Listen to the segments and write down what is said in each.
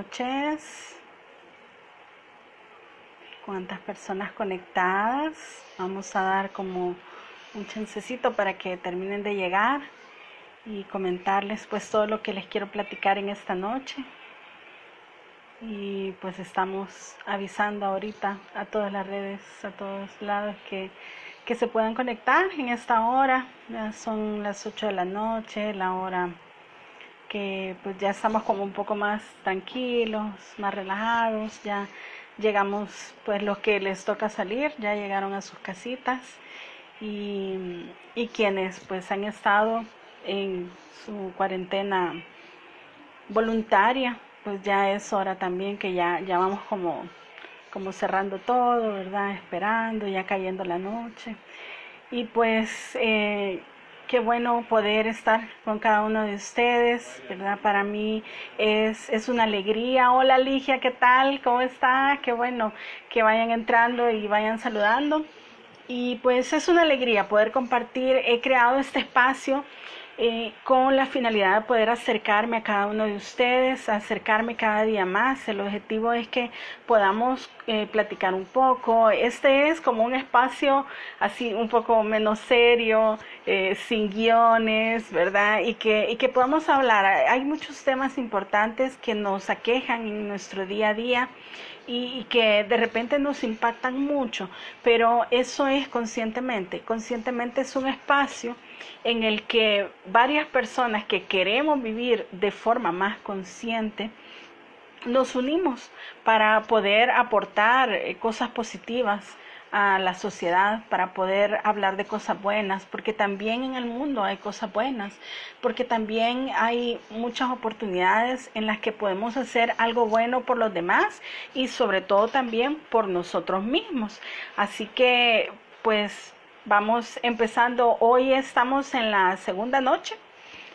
Noches. ¿Cuántas personas conectadas? Vamos a dar como un chancecito para que terminen de llegar y comentarles pues todo lo que les quiero platicar en esta noche. Y pues estamos avisando ahorita a todas las redes, a todos lados que, que se puedan conectar en esta hora. Son las 8 de la noche, la hora que pues ya estamos como un poco más tranquilos, más relajados, ya llegamos pues los que les toca salir, ya llegaron a sus casitas y, y quienes pues han estado en su cuarentena voluntaria, pues ya es hora también que ya, ya vamos como, como cerrando todo, ¿verdad? Esperando, ya cayendo la noche. Y pues eh, qué bueno poder estar con cada uno de ustedes, ¿verdad? Para mí es, es una alegría. Hola Ligia, ¿qué tal? ¿Cómo está? Qué bueno que vayan entrando y vayan saludando. Y pues es una alegría poder compartir. He creado este espacio eh, con la finalidad de poder acercarme a cada uno de ustedes, acercarme cada día más. El objetivo es que podamos eh, platicar un poco. Este es como un espacio así un poco menos serio, eh, sin guiones, ¿verdad? Y que, y que podamos hablar. Hay muchos temas importantes que nos aquejan en nuestro día a día y, que de repente nos impactan mucho, pero eso es conscientemente. Conscientemente es un espacio en el que varias personas que queremos vivir de forma más consciente, nos unimos para poder aportar eh, cosas positivas a la sociedad para poder hablar de cosas buenas, porque también en el mundo hay cosas buenas, porque también hay muchas oportunidades en las que podemos hacer algo bueno por los demás y sobre todo también por nosotros mismos. Así que pues Vamos empezando, hoy estamos en la segunda noche,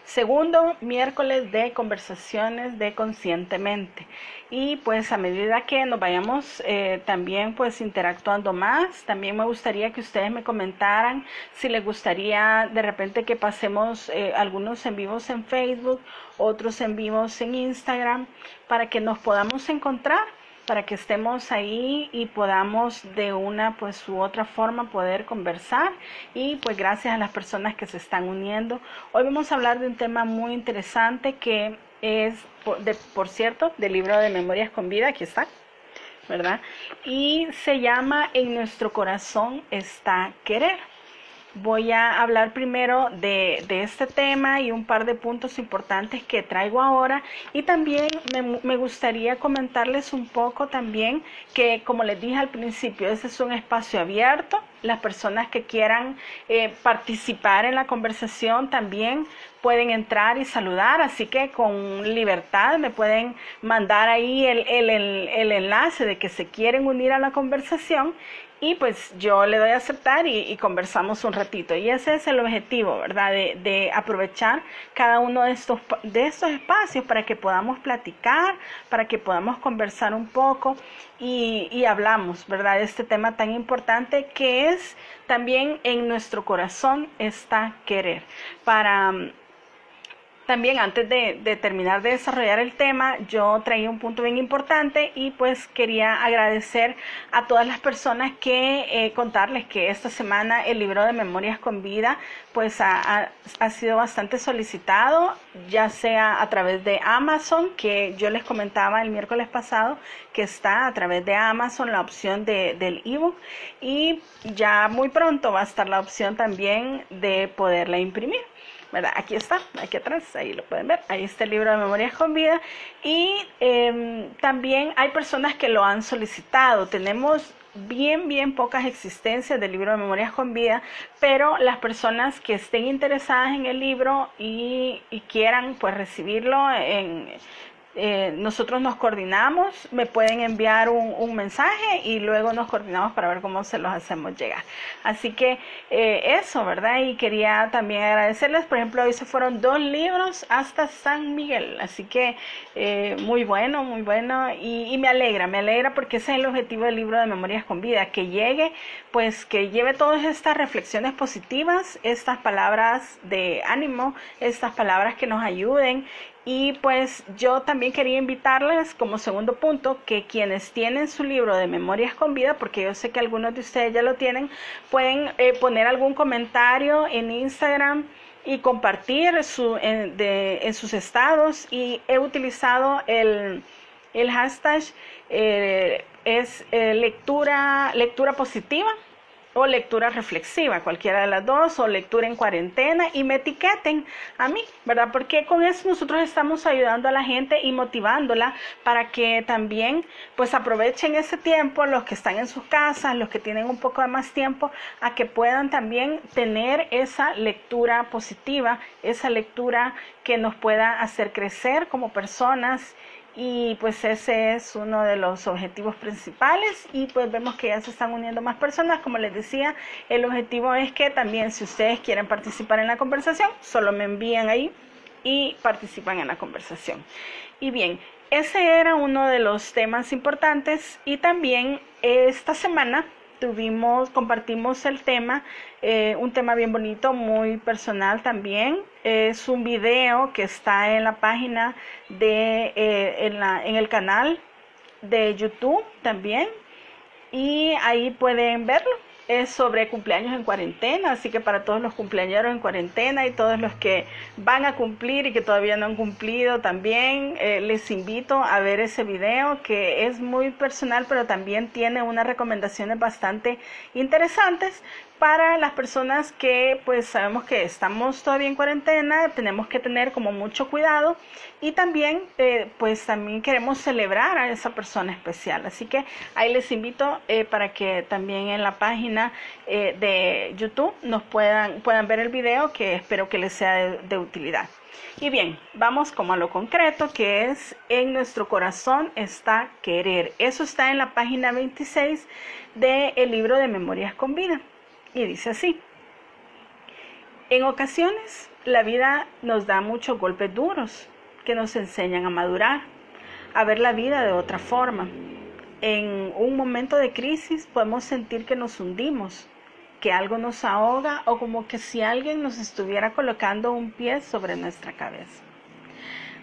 segundo miércoles de conversaciones de conscientemente. Y pues a medida que nos vayamos eh, también pues interactuando más, también me gustaría que ustedes me comentaran si les gustaría de repente que pasemos eh, algunos en vivos en Facebook, otros en vivos en Instagram, para que nos podamos encontrar para que estemos ahí y podamos de una pues u otra forma poder conversar y pues gracias a las personas que se están uniendo. Hoy vamos a hablar de un tema muy interesante que es, de, por cierto, del libro de Memorias con Vida, aquí está, ¿verdad? Y se llama En nuestro corazón está querer voy a hablar primero de, de, este tema y un par de puntos importantes que traigo ahora. Y también me, me, gustaría comentarles un poco también que como les dije al principio, ese es un espacio abierto, las personas que quieran eh, participar en la conversación también pueden entrar y saludar, así que con libertad me pueden mandar ahí el, el, el, enlace de que se quieren unir a la conversación y pues yo le doy a aceptar y, conversamos un ratito. Y ese es el objetivo, ¿verdad? De, de, aprovechar cada uno de estos, de estos espacios para que podamos platicar, para que podamos conversar un poco y, y hablamos, ¿verdad? De este tema tan importante que es también en nuestro corazón está querer. Para también antes de, terminar de desarrollar el tema, yo traía un punto bien importante y pues quería agradecer a todas las personas que eh, contarles que esta semana el libro de Memorias con Vida pues ha, sido bastante solicitado, ya sea a través de Amazon, que yo les comentaba el miércoles pasado, que está a través de Amazon la opción de, del ebook y ya muy pronto va a estar la opción también de poderla imprimir. Aquí está, aquí atrás, ahí lo pueden ver, ahí está el libro de Memorias con Vida. Y em, también hay personas que lo han solicitado, tenemos bien, bien pocas existencias del libro de Memorias con Vida, pero las personas que estén interesadas en el libro y, quieran pues recibirlo en eh, nosotros nos coordinamos, me pueden enviar un, mensaje y luego nos coordinamos para ver cómo se los hacemos llegar. Así que eh, eso, ¿verdad? Y quería también agradecerles, por ejemplo, hoy se fueron dos libros hasta San Miguel, así que eh, muy bueno, muy bueno y, y, me alegra, me alegra porque ese es el objetivo del libro de Memorias con Vida, que llegue, pues que lleve todas estas reflexiones positivas, estas palabras de ánimo, estas palabras que nos ayuden Y pues yo también quería invitarles como segundo punto que quienes tienen su libro de Memorias con Vida, porque yo sé que algunos de ustedes ya lo tienen, pueden eh, poner algún comentario en Instagram y compartir su, en, de, en sus estados. Y he utilizado el, el hashtag eh, es eh, lectura, lectura positiva o lectura reflexiva, cualquiera de las dos, o lectura en cuarentena, y me etiqueten a mí, ¿verdad? Porque con eso nosotros estamos ayudando a la gente y motivándola para que también pues aprovechen ese tiempo, los que están en sus casas, los que tienen un poco de más tiempo, a que puedan también tener esa lectura positiva, esa lectura que nos pueda hacer crecer como personas y pues ese es uno de los objetivos principales y pues vemos que ya se están uniendo más personas. Como les decía, el objetivo es que también si ustedes quieren participar en la conversación, solo me envían ahí y participan en la conversación. Y bien, ese era uno de los temas importantes y también esta semana tuvimos, compartimos el tema, eh, un tema bien bonito, muy personal también. Es un video que está en la página de, eh, en, la, en el canal de YouTube también. Y ahí pueden verlo es sobre cumpleaños en cuarentena, así que para todos los cumpleaños en cuarentena y todos los que van a cumplir y que todavía no han cumplido también, eh, les invito a ver ese video que es muy personal, pero también tiene unas recomendaciones bastante interesantes para las personas que pues sabemos que estamos todavía en cuarentena, tenemos que tener como mucho cuidado y también eh, pues también queremos celebrar a esa persona especial. Así que ahí les invito eh, para que también en la página eh, de YouTube nos puedan, puedan ver el video que espero que les sea de, utilidad. Y bien, vamos como a lo concreto que es en nuestro corazón está querer. Eso está en la página 26 del libro de Memorias con Vida y dice así. En ocasiones la vida nos da muchos golpes duros que nos enseñan a madurar, a ver la vida de otra forma. En un momento de crisis podemos sentir que nos hundimos, que algo nos ahoga o como que si alguien nos estuviera colocando un pie sobre nuestra cabeza.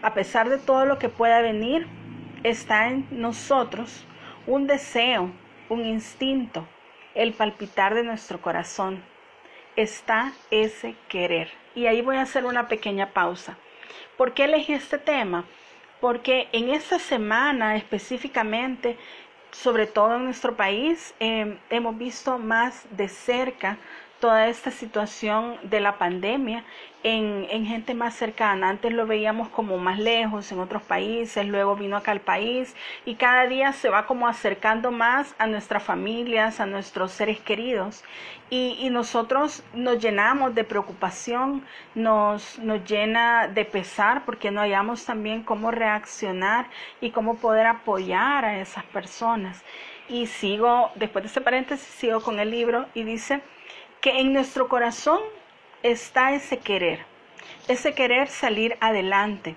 A pesar de todo lo que pueda venir, está en nosotros un deseo, un instinto, el palpitar de nuestro corazón. Está ese querer. Y ahí voy a hacer una pequeña pausa. ¿Por qué elegí este tema? Porque en esta semana específicamente, sobre todo en nuestro país, em, hemos visto más de cerca toda esta situación de la pandemia en, en, gente más cercana. Antes lo veíamos como más lejos en otros países, luego vino acá al país y cada día se va como acercando más a nuestras familias, a nuestros seres queridos. Y, y nosotros nos llenamos de preocupación, nos, nos llena de pesar porque no hayamos también cómo reaccionar y cómo poder apoyar a esas personas. Y sigo, después de ese paréntesis, sigo con el libro y dice, que en nuestro corazón está ese querer, ese querer salir adelante,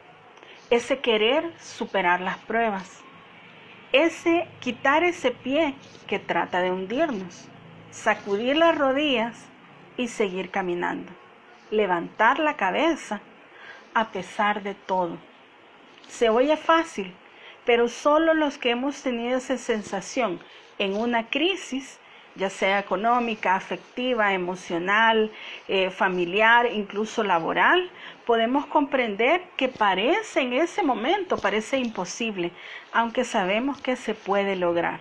ese querer superar las pruebas, ese quitar ese pie que trata de hundirnos, sacudir las rodillas y seguir caminando, levantar la cabeza a pesar de todo. Se oye fácil, pero solo los que hemos tenido esa sensación en una crisis ya sea económica, afectiva, emocional, eh, familiar, incluso laboral, podemos comprender que parece en ese momento, parece imposible, aunque sabemos que se puede lograr.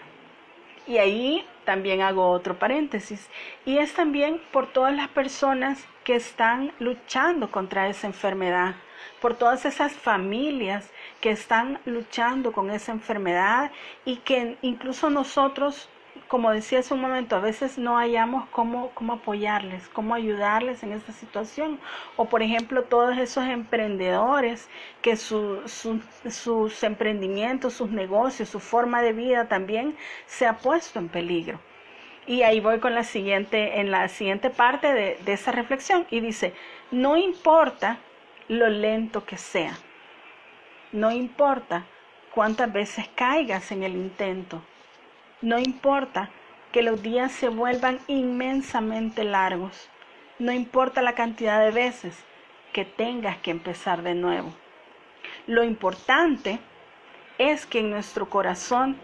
Y ahí también hago otro paréntesis, y es también por todas las personas que están luchando contra esa enfermedad, por todas esas familias que están luchando con esa enfermedad y que incluso nosotros como decía hace un momento, a veces no hallamos cómo, cómo apoyarles, cómo ayudarles en esta situación. O por ejemplo, todos esos emprendedores que sus emprendimientos, sus negocios, su forma de vida también se ha puesto en peligro. Y ahí voy con la siguiente, en la siguiente parte de, de esa reflexión. Y dice, no importa lo lento que sea, no importa cuántas veces caigas en el intento, no importa que los días se vuelvan inmensamente largos. No importa la cantidad de veces que tengas que empezar de nuevo. Lo importante es que en nuestro corazón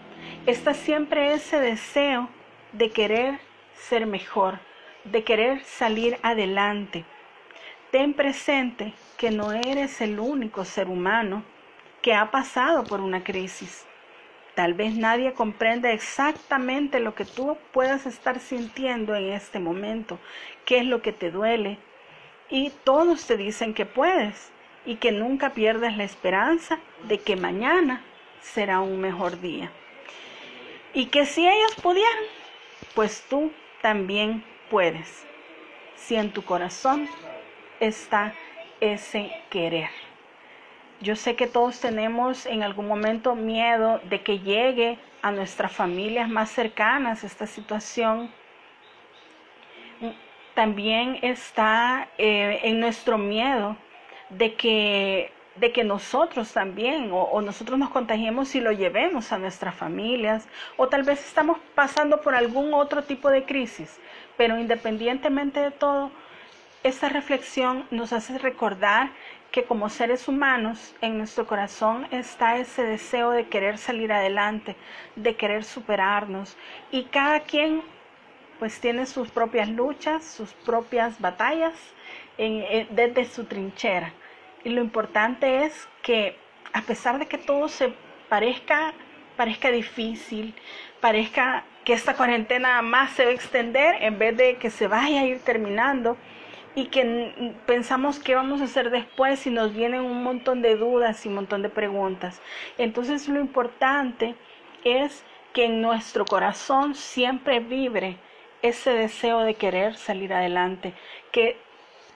está siempre ese deseo de querer ser mejor, de querer salir adelante. Ten presente que no eres el único ser humano que ha pasado por una crisis. Tal vez nadie comprenda exactamente lo que tú puedas estar sintiendo en este momento, qué es lo que te duele. Y todos te dicen que puedes y que nunca pierdas la esperanza de que mañana será un mejor día. Y que si ellos pudieran, pues tú también puedes. Si en tu corazón está ese querer. Yo sé que todos tenemos en algún momento miedo de que llegue a nuestras familias más cercanas esta situación. También está eh, en nuestro miedo de que, de que nosotros también o, o nosotros nos contagiemos y lo llevemos a nuestras familias o tal vez estamos pasando por algún otro tipo de crisis, pero independientemente de todo, esta reflexión nos hace recordar que como seres humanos en nuestro corazón está ese deseo de querer salir adelante, de querer superarnos y cada quien pues tiene sus propias luchas, sus propias batallas desde su trinchera. Y lo importante es que a pesar de que todo se parezca, parezca difícil, parezca que esta cuarentena más se va a extender en vez de que se vaya a ir terminando, y que pensamos qué vamos a hacer después y nos vienen un montón de dudas y un montón de preguntas. Entonces lo importante es que en nuestro corazón siempre vibre ese deseo de querer salir adelante, que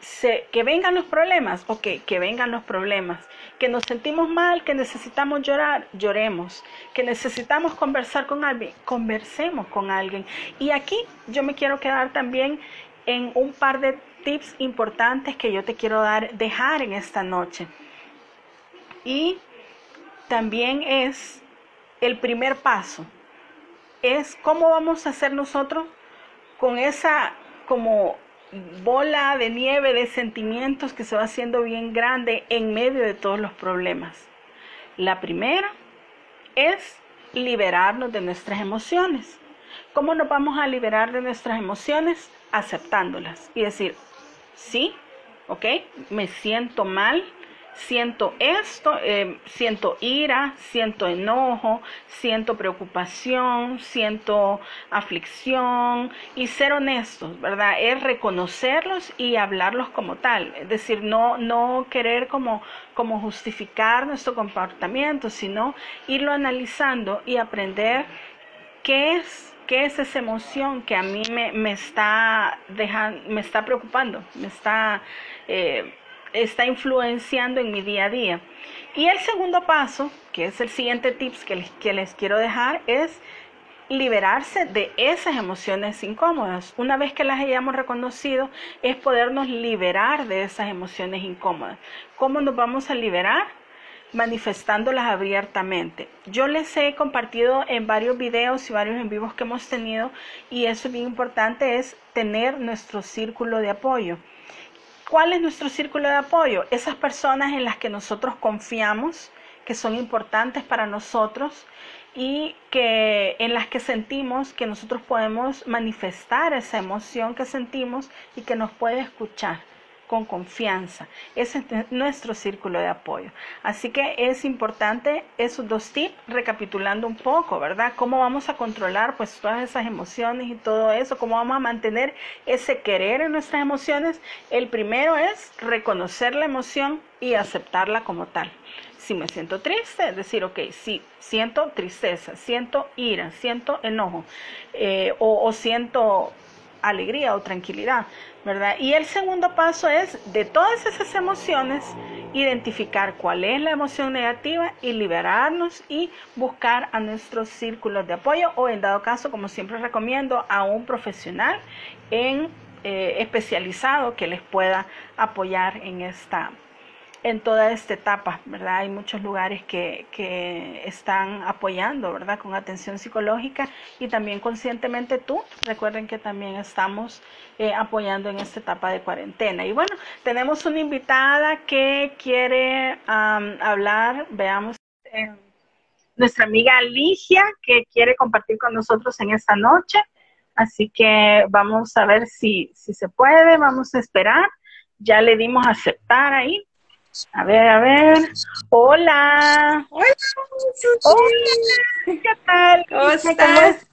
se, que vengan los problemas, ok, que vengan los problemas, que nos sentimos mal, que necesitamos llorar, lloremos, que necesitamos conversar con alguien, conversemos con alguien. Y aquí yo me quiero quedar también en un par de tips importantes que yo te quiero dar, dejar en esta noche. Y también es el primer paso, es cómo vamos a hacer nosotros con esa como bola de nieve de sentimientos que se va haciendo bien grande en medio de todos los problemas. La primera es liberarnos de nuestras emociones. ¿Cómo nos vamos a liberar de nuestras emociones? Aceptándolas y decir, sí, ok, me siento mal, siento esto, eh, siento ira, siento enojo, siento preocupación, siento aflicción. Y ser honestos, ¿verdad? Es reconocerlos y hablarlos como tal, es decir, no, no querer como, como justificar nuestro comportamiento, sino irlo analizando y aprender qué es ¿Qué es esa emoción que a mí me, está, dejando, me está preocupando, me está, eh, está influenciando en mi día a día? Y el segundo paso, que es el siguiente tips que les, que les quiero dejar, es liberarse de esas emociones incómodas. Una vez que las hayamos reconocido, es podernos liberar de esas emociones incómodas. ¿Cómo nos vamos a liberar? Manifestándolas abiertamente. Yo les he compartido en varios videos y varios en vivos que hemos tenido y eso es bien importante es tener nuestro círculo de apoyo. ¿Cuál es nuestro círculo de apoyo? Esas personas en las que nosotros confiamos, que son importantes para nosotros y que en las que sentimos que nosotros podemos manifestar esa emoción que sentimos y que nos puede escuchar con confianza. Ese es nuestro círculo de apoyo. Así que es importante esos dos tips, recapitulando un poco, ¿verdad? ¿Cómo vamos a controlar pues todas esas emociones y todo eso? ¿Cómo vamos a mantener ese querer en nuestras emociones? El primero es reconocer la emoción y aceptarla como tal. Si me siento triste, es decir, ok, sí, siento tristeza, siento ira, siento enojo eh, o, o siento alegría o tranquilidad, ¿verdad? Y el segundo paso es de todas esas emociones, identificar cuál es la emoción negativa y liberarnos y buscar a nuestros círculos de apoyo o en dado caso, como siempre recomiendo, a un profesional en, eh, especializado que les pueda apoyar en esta, en toda esta etapa, ¿verdad? Hay muchos lugares que, que están apoyando, ¿verdad? Con atención psicológica y también conscientemente tú. Recuerden que también estamos eh, apoyando en esta etapa de cuarentena. Y bueno, tenemos una invitada que quiere hablar, veamos. Eh, nuestra amiga Alicia que quiere compartir con nosotros en esta noche. Así que vamos a ver si, si se puede, vamos a esperar. Ya le dimos aceptar ahí. A ver, a ver. Hola. Hola. Hola. ¿Qué tal? ¿Cómo estás?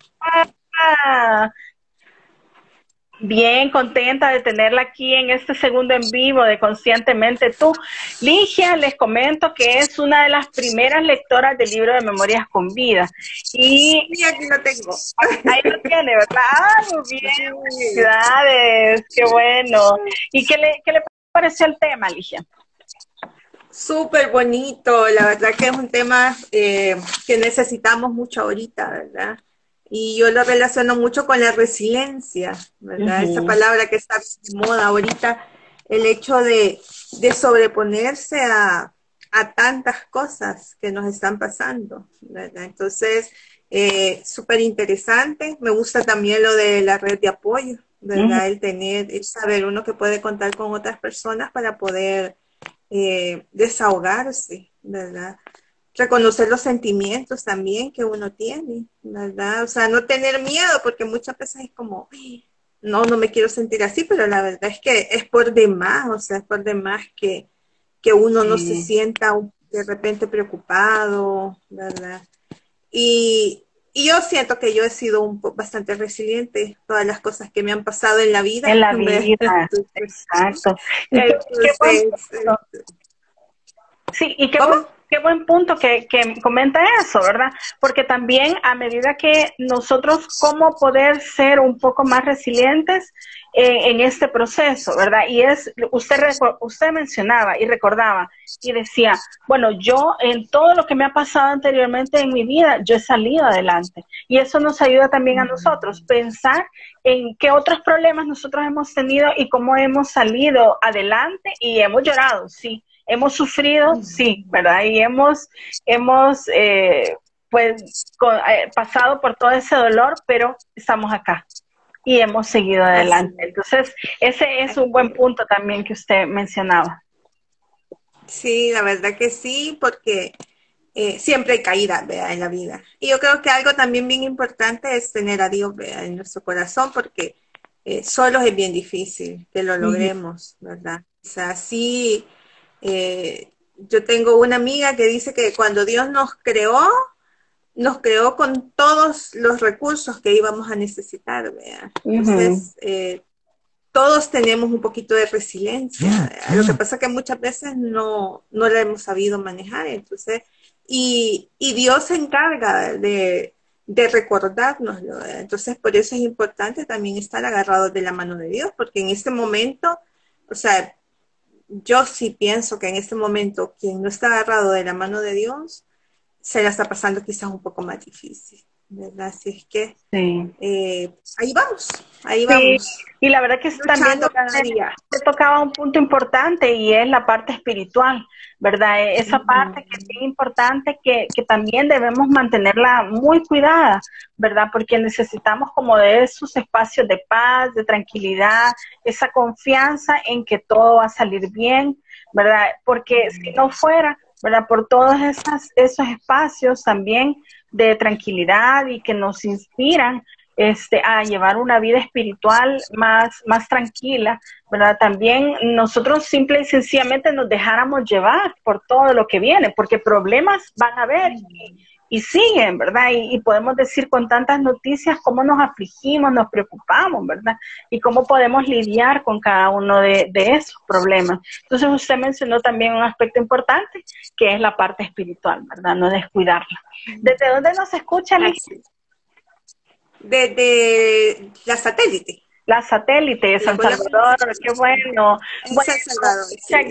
Bien, contenta de tenerla aquí en este segundo en vivo de Conscientemente Tú. Ligia, les comento que es una de las primeras lectoras del libro de Memorias con Vida. Y sí, aquí lo tengo. Ahí lo tiene, ¿verdad? Ah, muy bien, felicidades, qué bueno. ¿Y qué le, qué le pareció el tema, Ligia? Súper bonito, la verdad que es un tema eh, que necesitamos mucho ahorita, ¿verdad? Y yo lo relaciono mucho con la resiliencia, ¿verdad? Esa palabra que está de moda ahorita, el hecho de, sobreponerse a, tantas cosas que nos están pasando, ¿verdad? Entonces, eh, súper interesante. Me gusta también lo de la red de apoyo, ¿verdad? El tener, el saber uno que puede contar con otras personas para poder eh, desahogarse, ¿verdad? reconocer los sentimientos también que uno tiene, ¿verdad? O sea, no tener miedo, porque muchas veces es como, no, no me quiero sentir así, pero la verdad es que es por demás, o sea, es por demás que, que uno no se sienta de repente preocupado, ¿verdad? Y, yo siento que yo he sido un bastante resiliente, todas las cosas que me han pasado en la vida. En la vida, exacto. sí, y qué qué buen punto que, comenta eso, ¿verdad? Porque también a medida que nosotros, cómo poder ser un poco más resilientes en, este proceso, ¿verdad? Y es, usted, usted mencionaba y recordaba y decía, bueno, yo en todo lo que me ha pasado anteriormente en mi vida, yo he salido adelante. Y eso nos ayuda también a nosotros, pensar en qué otros problemas nosotros hemos tenido y cómo hemos salido adelante y hemos llorado, sí hemos sufrido, sí, ¿verdad? Y hemos, hemos eh, pues eh, pasado por todo ese dolor, pero estamos acá y hemos seguido adelante. Entonces, ese es un buen punto también que usted mencionaba. Sí, la verdad que sí, porque eh, siempre hay caída en la vida. Y yo creo que algo también bien importante es tener a Dios en nuestro corazón, porque solo es bien difícil que lo logremos, ¿verdad? O sea, sí eh, yo tengo una amiga que dice que cuando Dios nos creó, nos creó con todos los recursos que íbamos a necesitar. Entonces, eh, todos tenemos un poquito de resiliencia. Lo que pasa es que muchas veces no, no la hemos sabido manejar. Entonces, y, y Dios se encarga de, de recordárnoslo. Entonces, por eso es importante también estar agarrados de la mano de Dios, porque en este momento, o sea, yo sí pienso que en este momento quien no está agarrado de la mano de Dios se la está pasando quizás un poco más difícil. ¿Verdad? Así es que eh, ahí vamos, ahí vamos. Y la verdad que también se tocaba un punto importante y es la parte espiritual, ¿verdad? E-, esa parte que es importante que, que también debemos mantenerla muy cuidada, ¿verdad? Porque necesitamos como de esos espacios de paz, de tranquilidad, esa confianza en que todo va a salir bien, ¿verdad? Porque si no fuera, ¿verdad? Por todos esas, esos espacios también de tranquilidad y que nos inspiran este, a llevar una vida espiritual más, más tranquila, ¿verdad? También nosotros simple y sencillamente nos dejáramos llevar por todo lo que viene, porque problemas van a haber siguen, ¿verdad? Y, podemos decir con tantas noticias cómo nos afligimos, nos preocupamos, ¿verdad? Y cómo podemos lidiar con cada uno de, esos problemas. Entonces usted mencionó también un aspecto importante, que es la parte espiritual, ¿verdad? No descuidarla. ¿Desde dónde nos escucha, Desde la satélite. La satélite de San Salvador, qué bueno. muchas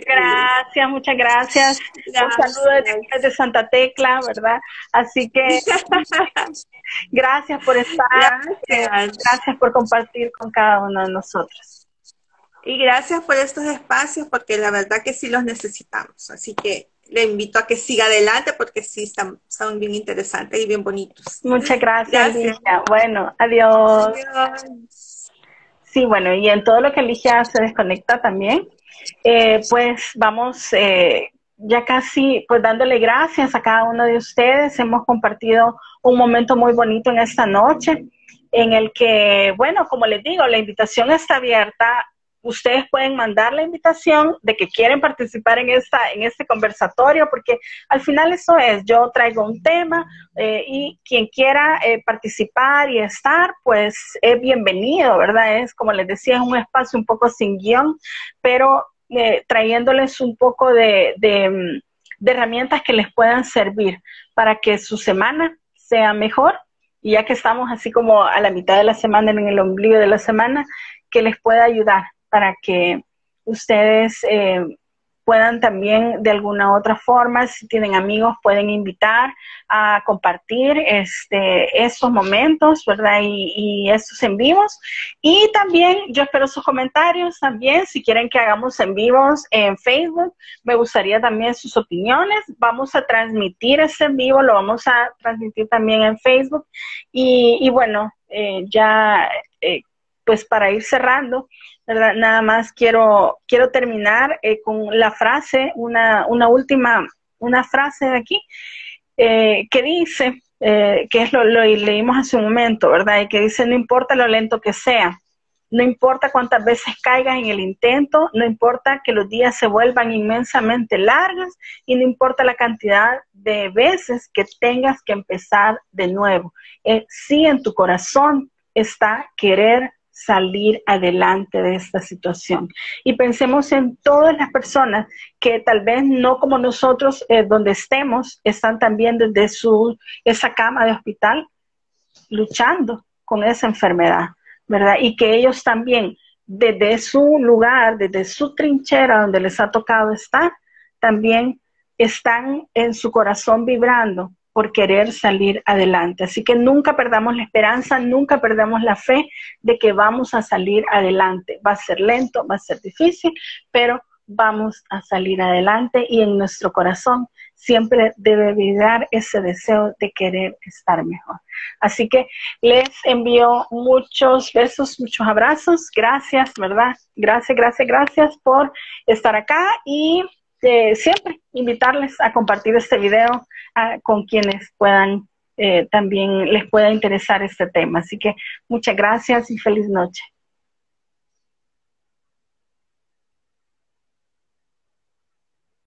gracias, muchas gracias. Un saludo desde, Santa Tecla, ¿verdad? Así que gracias por estar, gracias. gracias por compartir con cada uno de nosotros. Y gracias por estos espacios, porque la verdad que sí los necesitamos. Así que le invito a que siga adelante porque sí están, son bien interesantes y bien bonitos. Muchas gracias, Alicia. Bueno, adiós. Sí, bueno, y en todo lo que Alicia se desconecta también, eh, pues vamos eh, ya casi pues dándole gracias a cada uno de ustedes. Hemos compartido un momento muy bonito en esta noche en el que, bueno, como les digo, la invitación está abierta ustedes pueden mandar la invitación de que quieren participar en, esta, en este conversatorio, porque al final eso es, yo traigo un tema eh, y quien quiera eh, participar y estar, pues es bienvenido, ¿verdad? Es, como les decía, es un espacio un poco sin guion, pero eh, trayéndoles un poco de, de, de herramientas que les puedan servir para que su semana sea mejor. Y ya que estamos así como a la mitad de la semana, en el ombligo de la semana, que les pueda ayudar para que ustedes eh, puedan también de alguna otra forma, si tienen amigos, pueden invitar a compartir este, estos momentos, ¿verdad? Y, estos en vivos. Y también yo espero sus comentarios también, si quieren que hagamos en vivos en Facebook, me gustaría también sus opiniones. Vamos a transmitir este en vivo, lo vamos a transmitir también en Facebook. Y, y bueno, eh, ya, eh, pues para ir cerrando, Nada más quiero, quiero terminar eh, con la frase, una, una última, una frase de aquí, eh, que dice, eh, que es lo, lo leímos hace un momento, ¿verdad? Y que dice, no importa lo lento que sea, no importa cuántas veces caigas en el intento, no importa que los días se vuelvan inmensamente largos y no importa la cantidad de veces que tengas que empezar de nuevo. si en tu corazón está querer salir adelante de esta situación. Y pensemos en todas las personas que tal vez no como nosotros, eh, donde estemos, están también desde su, esa cama de hospital luchando con esa enfermedad, ¿verdad? Y que ellos también, desde su lugar, desde su trinchera donde les ha tocado estar, también están en su corazón vibrando por querer salir adelante. Así que nunca perdamos la esperanza, nunca perdamos la fe de que vamos a salir adelante. Va a ser lento, va a ser difícil, pero vamos a salir adelante y en nuestro corazón siempre debe vibrar ese deseo de querer estar mejor. Así que les envío muchos besos, muchos abrazos. Gracias, ¿verdad? Gracias, gracias, gracias por estar acá y siempre invitarles a compartir este video con quienes puedan eh, también les pueda interesar este tema. Así que muchas gracias y feliz noche.